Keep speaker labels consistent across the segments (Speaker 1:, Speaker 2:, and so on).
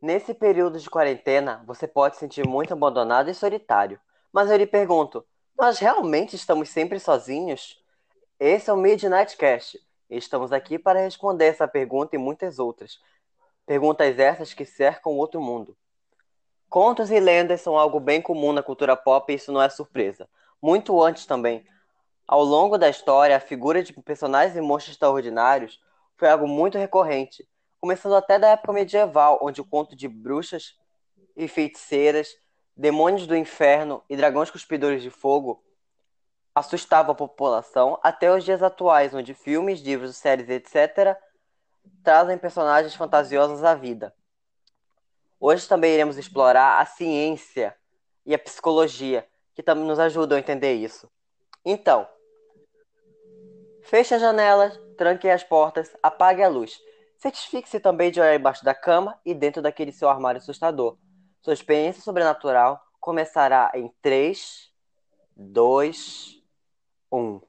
Speaker 1: Nesse período de quarentena, você pode se sentir muito abandonado e solitário. Mas eu lhe pergunto, nós realmente estamos sempre sozinhos? Esse é o Midnight Cast e estamos aqui para responder essa pergunta e muitas outras. Perguntas essas que cercam o outro mundo. Contos e lendas são algo bem comum na cultura pop e isso não é surpresa. Muito antes também. Ao longo da história, a figura de personagens e monstros extraordinários foi algo muito recorrente, começando até da época medieval, onde o conto de bruxas e feiticeiras, demônios do inferno e dragões cuspidores de fogo assustava a população, até os dias atuais, onde filmes, livros, séries, etc., trazem personagens fantasiosos à vida. Hoje também iremos explorar a ciência e a psicologia, que também nos ajudam a entender isso. Então, feche as janelas, tranque as portas, apague a luz. Certifique-se também de olhar embaixo da cama e dentro daquele seu armário assustador. Sua experiência sobrenatural começará em 3, 2, 1.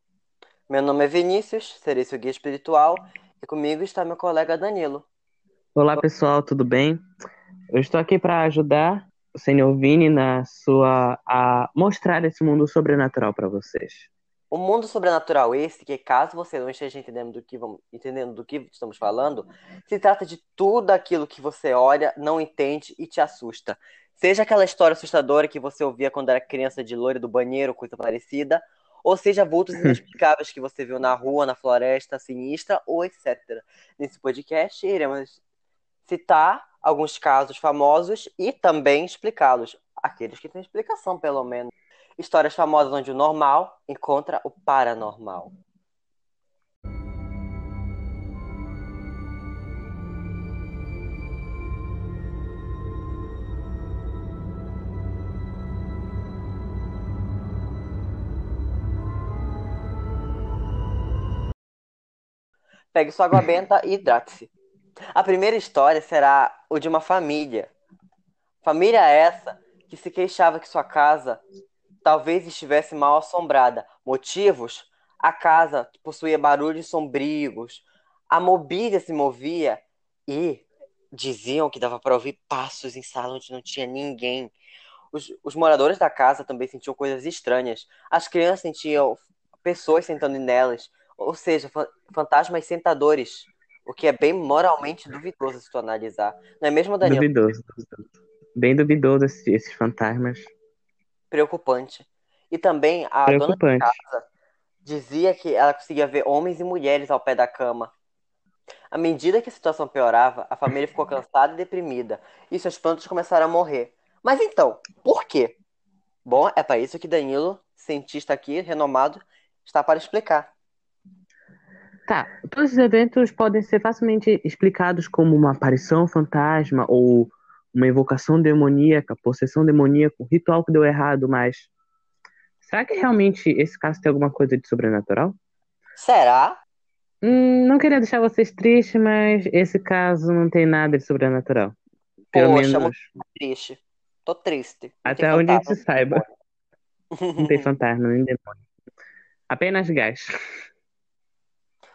Speaker 1: Meu nome é Vinícius, serei seu guia espiritual e comigo está meu colega Danilo.
Speaker 2: Olá pessoal, tudo bem? Eu estou aqui para ajudar o Senhor Vini na sua a mostrar esse mundo sobrenatural para vocês.
Speaker 1: O mundo sobrenatural esse, que caso você não esteja entendendo do que vamos, entendendo do que estamos falando, se trata de tudo aquilo que você olha, não entende e te assusta. Seja aquela história assustadora que você ouvia quando era criança de loira do banheiro, coisa parecida, ou seja, vultos inexplicáveis que você viu na rua, na floresta sinistra, ou etc. Nesse podcast, iremos citar alguns casos famosos e também explicá-los. Aqueles que têm explicação, pelo menos. Histórias famosas onde o normal encontra o paranormal. Pegue sua água benta e hidrate-se. A primeira história será o de uma família. Família essa que se queixava que sua casa talvez estivesse mal assombrada. Motivos? A casa possuía barulhos sombrios, a mobília se movia e diziam que dava para ouvir passos em sala onde não tinha ninguém. Os, os, moradores da casa também sentiam coisas estranhas. As crianças sentiam pessoas sentando nelas, ou seja, fantasmas sentadores. O que é bem moralmente duvidoso se tu analisar. Não é mesmo, Daniel?
Speaker 2: Duvidoso. Bem duvidoso esses fantasmas.
Speaker 1: Preocupante. E também a dona da casa dizia que ela conseguia ver homens e mulheres ao pé da cama. À medida que a situação piorava, a família ficou cansada e deprimida, e seus plantas começaram a morrer. Mas então, por quê? Bom, é para isso que Danilo, cientista aqui, renomado, está para explicar.
Speaker 2: Tá, todos os eventos podem ser facilmente explicados como uma aparição fantasma ou uma invocação demoníaca, possessão demoníaca, um ritual que deu errado, mas será que realmente esse caso tem alguma coisa de sobrenatural?
Speaker 1: Será?
Speaker 2: Hum, não queria deixar vocês tristes, mas esse caso não tem nada de sobrenatural.
Speaker 1: Pelo Poxa, menos. Triste. Tô triste.
Speaker 2: Não Até onde a gente saiba. Não tem fantasma nem demônio. Apenas gás.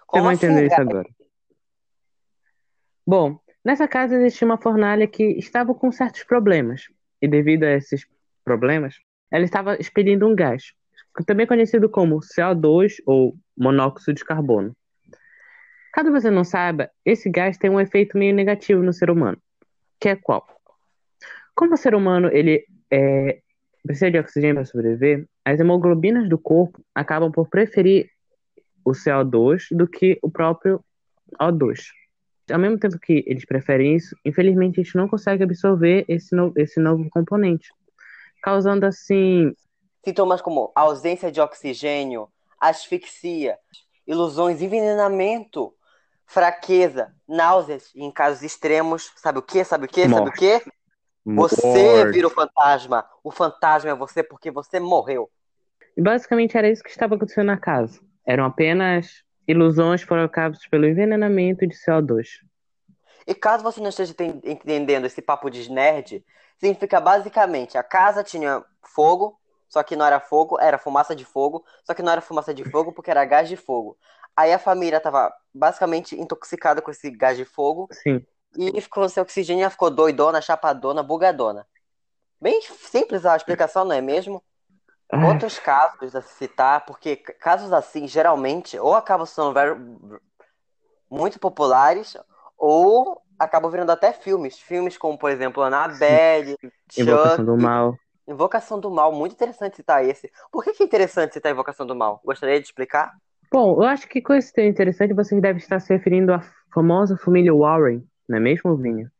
Speaker 2: Como Você vai entender assim, isso agora. Bom, nessa casa existia uma fornalha que estava com certos problemas. E devido a esses problemas, ela estava expelindo um gás, também conhecido como CO2 ou monóxido de carbono. Caso você não saiba, esse gás tem um efeito meio negativo no ser humano, que é qual? Como o ser humano ele é, precisa de oxigênio para sobreviver, as hemoglobinas do corpo acabam por preferir o CO2 do que o próprio O2. Ao mesmo tempo que eles preferem isso, infelizmente a gente não consegue absorver esse, no, esse novo componente, causando assim.
Speaker 1: Sintomas como ausência de oxigênio, asfixia, ilusões, envenenamento, fraqueza, náuseas e em casos extremos, sabe o que? Sabe o que? Sabe o que? Você vira o fantasma. O fantasma é você porque você morreu.
Speaker 2: E basicamente era isso que estava acontecendo na casa. Eram apenas ilusões provocadas pelo envenenamento de CO2.
Speaker 1: E caso você não esteja entendendo esse papo de nerd, significa basicamente a casa tinha fogo, só que não era fogo, era fumaça de fogo, só que não era fumaça de fogo porque era gás de fogo. Aí a família estava basicamente intoxicada com esse gás de fogo.
Speaker 2: Sim.
Speaker 1: e ficou sem oxigênio, ela ficou doidona, chapadona, bugadona. Bem simples a explicação, não é mesmo?
Speaker 2: Ai,
Speaker 1: Outros casos a citar, porque casos assim, geralmente, ou acabam sendo muito populares, ou acabam virando até filmes. Filmes como, por exemplo, Annabelle,
Speaker 2: Invocação do
Speaker 1: Chuck,
Speaker 2: Mal.
Speaker 1: Invocação do Mal. Muito interessante citar esse. Por que que é interessante citar Invocação do Mal? Gostaria de explicar?
Speaker 2: Bom, eu acho que coisa interessante vocês devem estar se referindo à famosa família Warren, não é mesmo, Vinha?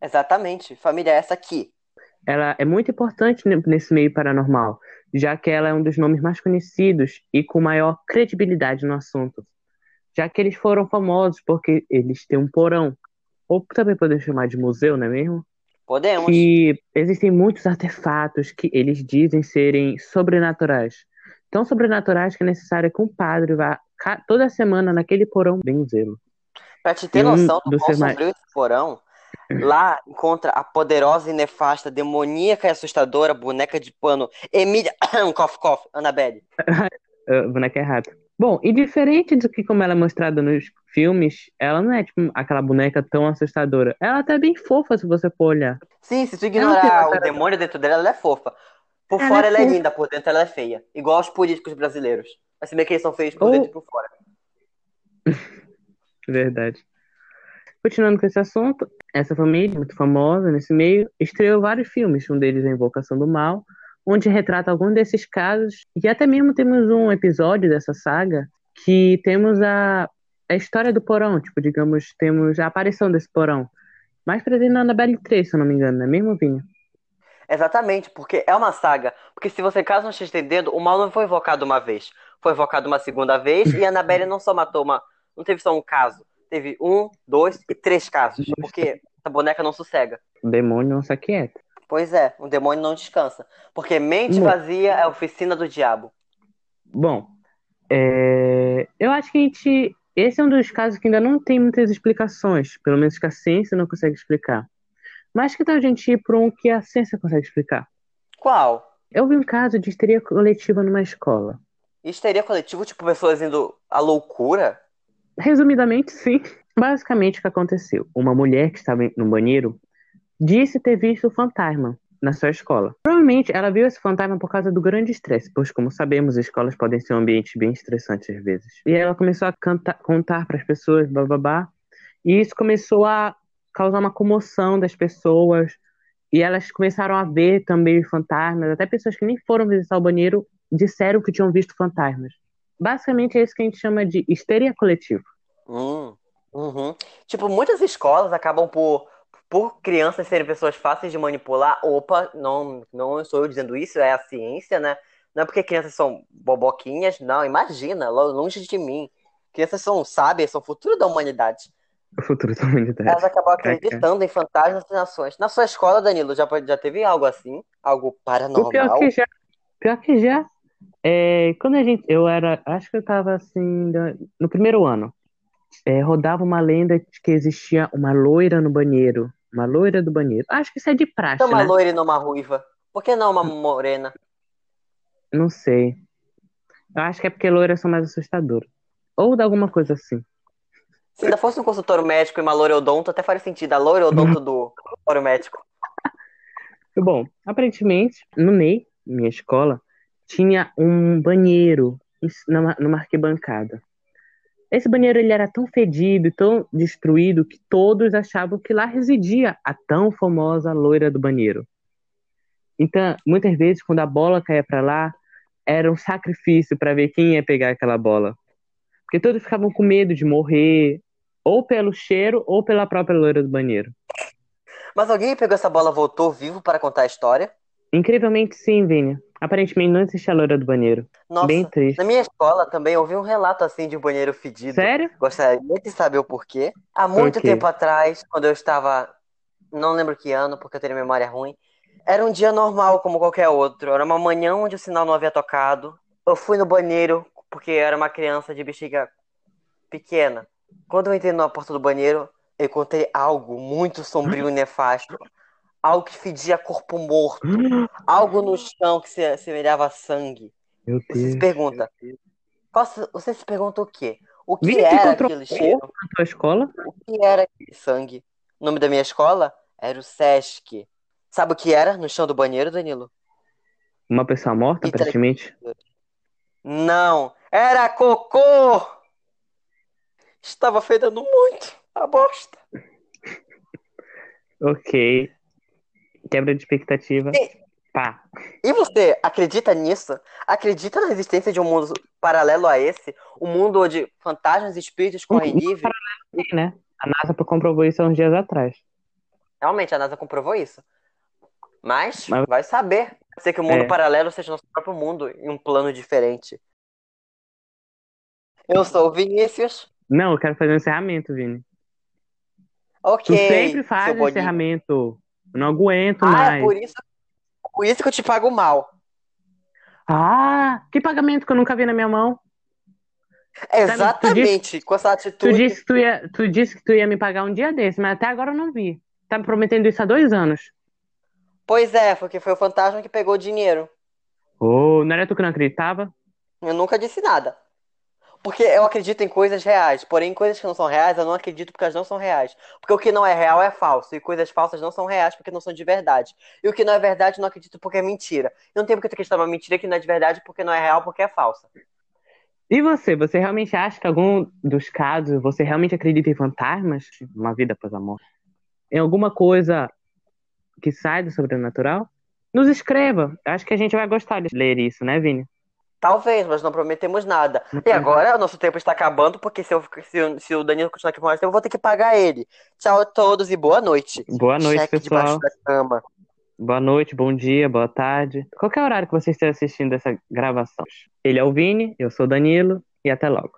Speaker 1: Exatamente. Família essa aqui.
Speaker 2: Ela é muito importante ne- nesse meio paranormal, já que ela é um dos nomes mais conhecidos e com maior credibilidade no assunto. Já que eles foram famosos porque eles têm um porão, ou também podemos chamar de museu, não é mesmo?
Speaker 1: Podemos.
Speaker 2: Que existem muitos artefatos que eles dizem serem sobrenaturais. Tão sobrenaturais que é necessário que um padre vá toda semana naquele porão benzê-lo.
Speaker 1: Pra te ter
Speaker 2: E um
Speaker 1: noção do
Speaker 2: dos
Speaker 1: quão sombrio esse porão, lá encontra a poderosa e nefasta, demoníaca e assustadora boneca de pano Emília Cough Cough, Annabelle.
Speaker 2: Boneca é rato. Bom, e diferente do que como ela é mostrada nos filmes, ela não é tipo aquela boneca tão assustadora. Ela até é bem fofa se você for olhar.
Speaker 1: Sim, se tu ignorar o demônio dentro dela, ela é fofa. Por
Speaker 2: Ela
Speaker 1: fora
Speaker 2: é
Speaker 1: ela é
Speaker 2: fofa.
Speaker 1: linda, por dentro ela é feia. Igual os políticos brasileiros. Mas se bem que eles são feios por
Speaker 2: Ou-
Speaker 1: dentro e por fora.
Speaker 2: Verdade. Continuando com esse assunto, essa família, muito famosa nesse meio, estreou vários filmes. Um deles é Invocação do Mal, onde retrata alguns desses casos. E até mesmo temos um episódio dessa saga que temos a, a história do porão, tipo, digamos, temos a aparição desse porão. Mais presente na Annabelle 3, se eu não me engano, não é mesmo, Vinha?
Speaker 1: Exatamente, porque é uma saga. Porque se você caso não esteja entendendo, o mal não foi invocado uma vez. Foi invocado uma segunda vez e a Annabelle não só matou uma. Não teve só um caso. Teve um, dois e três casos. Porque a boneca não sossega.
Speaker 2: O demônio não se aquieta.
Speaker 1: Pois é, o demônio não descansa. Porque mente
Speaker 2: Bom.
Speaker 1: vazia é a oficina do diabo.
Speaker 2: Bom, é, eu acho que a gente. Esse é um dos casos que ainda não tem muitas explicações, pelo menos que a ciência não consegue explicar. Mas que tal a gente ir para um que a ciência consegue explicar?
Speaker 1: Qual?
Speaker 2: Eu vi um caso de histeria coletiva numa escola.
Speaker 1: Histeria coletivo, tipo, pessoas indo à loucura?
Speaker 2: Resumidamente, sim. Basicamente, o que aconteceu? Uma mulher que estava no banheiro disse ter visto o fantasma na sua escola. Provavelmente ela viu esse fantasma por causa do grande estresse, pois, como sabemos, escolas podem ser um ambiente bem estressante às vezes. E ela começou a canta- contar para as pessoas, bababá, e isso começou a causar uma comoção das pessoas, e elas começaram a ver também os fantasmas, até pessoas que nem foram visitar o banheiro disseram que tinham visto fantasmas. Basicamente é isso que a gente chama de histeria coletiva.
Speaker 1: Hum, uhum. Tipo, muitas escolas acabam por, por crianças serem pessoas fáceis de manipular. Opa, não, não sou eu dizendo isso, é a ciência, né? Não é porque crianças são boboquinhas, não, imagina, lo- longe de mim. Crianças são sábias, são o futuro da humanidade.
Speaker 2: O futuro da humanidade.
Speaker 1: Elas acabam acreditando em fantasmas e nações. Na sua escola, Danilo, já, já teve algo assim? Algo
Speaker 2: O pior
Speaker 1: paranormal?
Speaker 2: que já. Pior que já. É, quando a gente. Eu era. Acho que eu tava assim. No primeiro ano. é, rodava uma lenda de que existia uma loira no banheiro. Uma loira do banheiro. Acho que isso é de praxe,
Speaker 1: Então, uma
Speaker 2: né?
Speaker 1: loira e não uma ruiva. Por que não uma morena?
Speaker 2: Não sei. Eu acho que é porque loiras são mais assustadoras. Ou de alguma coisa assim.
Speaker 1: Se ainda fosse um consultório médico e uma loira odonto, até faria sentido. A loira odonto do consultório médico.
Speaker 2: Bom, aparentemente, no NEI, minha escola, tinha um banheiro numa, numa arquibancada. Esse banheiro ele era tão fedido e tão destruído que todos achavam que lá residia a tão famosa loira do banheiro. Então, muitas vezes, quando a bola caía para lá, era um sacrifício para ver quem ia pegar aquela bola. Porque todos ficavam com medo de morrer, ou pelo cheiro, ou pela própria loira do banheiro.
Speaker 1: Mas alguém pegou essa bola e voltou vivo para contar a história?
Speaker 2: Incrivelmente sim, Vini. Aparentemente não existe a loira do banheiro.
Speaker 1: Nossa,
Speaker 2: Bem triste.
Speaker 1: na minha escola também ouvi um relato assim de um banheiro fedido.
Speaker 2: Sério?
Speaker 1: Gostaria de saber o porquê. Há muito tempo atrás, quando eu estava. Não lembro que ano, porque eu tenho memória ruim. Era um dia normal, como qualquer outro. Era uma manhã onde o sinal não havia tocado. Eu fui no banheiro, porque eu era uma criança de bexiga pequena. Quando eu entrei na porta do banheiro, eu encontrei algo muito sombrio e nefasto. Algo que fedia corpo morto. Algo no chão que se assemelhava a sangue.
Speaker 2: Meu
Speaker 1: Você se
Speaker 2: Deus.
Speaker 1: pergunta. se- você se pergunta o quê? O que
Speaker 2: Vini,
Speaker 1: era aquele cheiro?
Speaker 2: Na tua escola?
Speaker 1: O que era aquele sangue? O nome da minha escola era o Sesc. Sabe o que era no chão do banheiro, Danilo?
Speaker 2: Uma pessoa morta, aparentemente?
Speaker 1: Não, era cocô! Estava fedendo muito a bosta.
Speaker 2: Ok. Quebra de expectativa.
Speaker 1: E-
Speaker 2: Pá.
Speaker 1: E você acredita nisso? Acredita na existência de um mundo paralelo a esse? Um mundo onde fantasmas e espíritos correm
Speaker 2: Um- um né? A NASA comprovou isso há uns dias atrás.
Speaker 1: Realmente, a NASA comprovou isso. Mas,
Speaker 2: Mas-
Speaker 1: vai saber. Pode ser que o mundo
Speaker 2: É.
Speaker 1: paralelo seja nosso próprio mundo em um plano diferente. Eu sou o Vinícius.
Speaker 2: Não, eu quero fazer um encerramento, Vini.
Speaker 1: Ok.
Speaker 2: Tu sempre faz o encerramento. Eu não aguento
Speaker 1: Ah,
Speaker 2: mais.
Speaker 1: é por isso, por isso que eu te pago mal.
Speaker 2: Ah, que pagamento que eu nunca vi na minha mão.
Speaker 1: Exatamente. Com essa
Speaker 2: Tu
Speaker 1: atitude.
Speaker 2: disse que tu ia, tu disse que tu ia me pagar um dia desse, mas até agora eu não vi. Tá me prometendo isso há dois anos.
Speaker 1: Pois é, porque foi o fantasma que pegou o dinheiro.
Speaker 2: Oh, não era tu que não acreditava?
Speaker 1: Eu nunca disse nada. Porque eu acredito em coisas reais, porém coisas que não são reais eu não acredito porque elas não são reais. Porque o que não é real é falso, e coisas falsas não são reais porque não são de verdade. E o que não é verdade eu não acredito porque é mentira. E não tem porque tu acreditar numa mentira que não é de verdade porque não é real porque é falsa.
Speaker 2: E você? Você realmente acha que algum dos casos você realmente acredita em fantasmas? Uma vida após a morte? Em alguma coisa que sai do sobrenatural? Nos escreva. Acho que a gente vai gostar de ler isso, né, Vini?
Speaker 1: Talvez, mas não prometemos nada. E
Speaker 2: prometemos.
Speaker 1: agora o nosso tempo está acabando, porque se, eu, se, o- se o Danilo continuar aqui com nós, eu vou ter que pagar ele. Tchau a todos e boa noite.
Speaker 2: Boa noite,
Speaker 1: Cheque
Speaker 2: pessoal. Boa noite, bom dia, boa tarde. Qualquer horário que você esteja assistindo essa gravação. Ele é o Vini, eu sou o Danilo e até logo.